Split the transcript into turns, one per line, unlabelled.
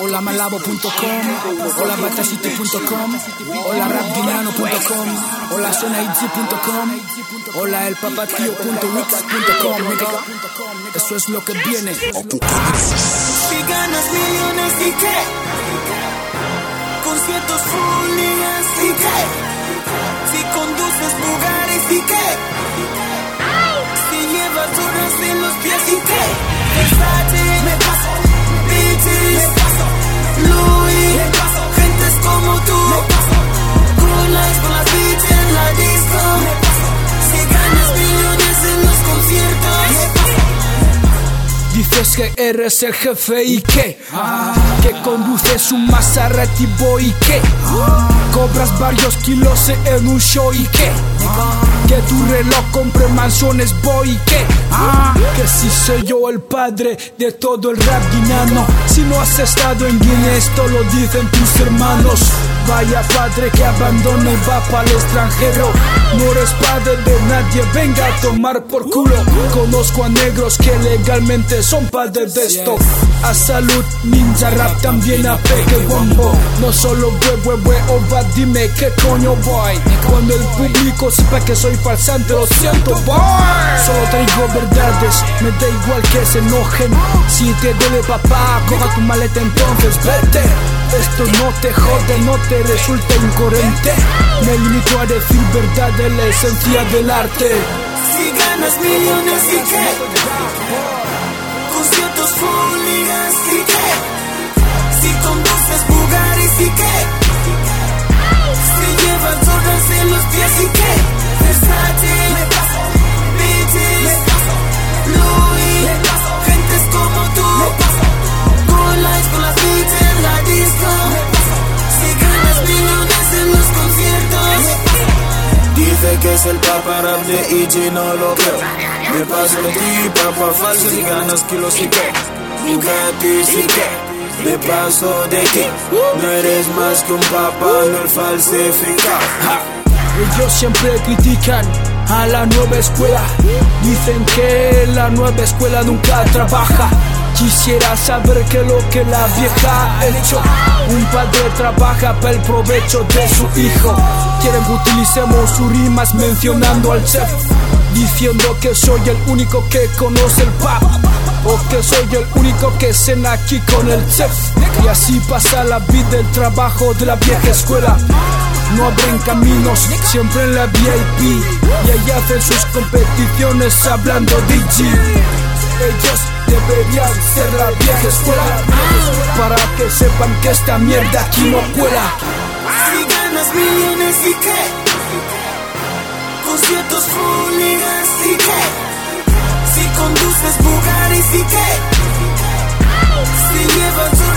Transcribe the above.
Hola malabo.com, hola batacity.com, hola rapguineano.com, hola sonaidzi.com, hola elpapatío.wix.com, Eso es lo que viene.
Si ganas millones y qué, conciertos full
Dices que eres el jefe y qué, que conduces un Maserati Boy y qué, cobras varios kilos en un show y qué, que tu reloj compre mansiones boy y qué, que si soy yo el padre de todo el rap guineano, si no has estado en Guinea esto lo dicen tus hermanos. Vaya padre que abandona y va para el extranjero. No eres padre de nadie, venga a tomar por culo. Conozco a negros que legalmente son de esto. A salud, ninja rap también a peque bombo. No solo hue, hue, ova, dime qué coño voy. Cuando el público sepa que soy falsante, lo siento, boy. Solo traigo verdades, me da igual que se enojen. Si te duele papá, coja tu maleta entonces vete. Esto no te jode, no te resulta incoherente. Me limito a decir verdad de la esencia del arte.
Si ganas millones y y qué. Si llevas horas en los pies y qué. Versace Bitches Louis Gentes como tú Cool lights con las bitches en la disco. Si ganas millones en los conciertos. Dice que es el papa rap de IG, no lo creo. Me paso de ti, papa falso, si ganas kilos y qué. Bugatti sí que. Me paso de ti. No eres más que un papa, no el falsificado. Ja.
Ellos siempre critican a la nueva escuela. Dicen que la nueva escuela nunca trabaja. Quisiera saber qué es lo que la vieja ha hecho. Un padre trabaja para el provecho de su hijo. Quieren que utilicemos sus rimas mencionando al chef. Diciendo que soy el único que conoce el pap. O que soy el único que cena aquí con el chef. Y así pasa la vida, el trabajo de la vieja escuela. No abren caminos, siempre en la VIP. Y ahí hacen sus competiciones hablando G. Ellos deberían ser la vieja escuela. Para que sepan que esta mierda aquí no cuela.
Si ganas millones y qué Conciertos full y qué Si conduces Bugaris y qué Si llevas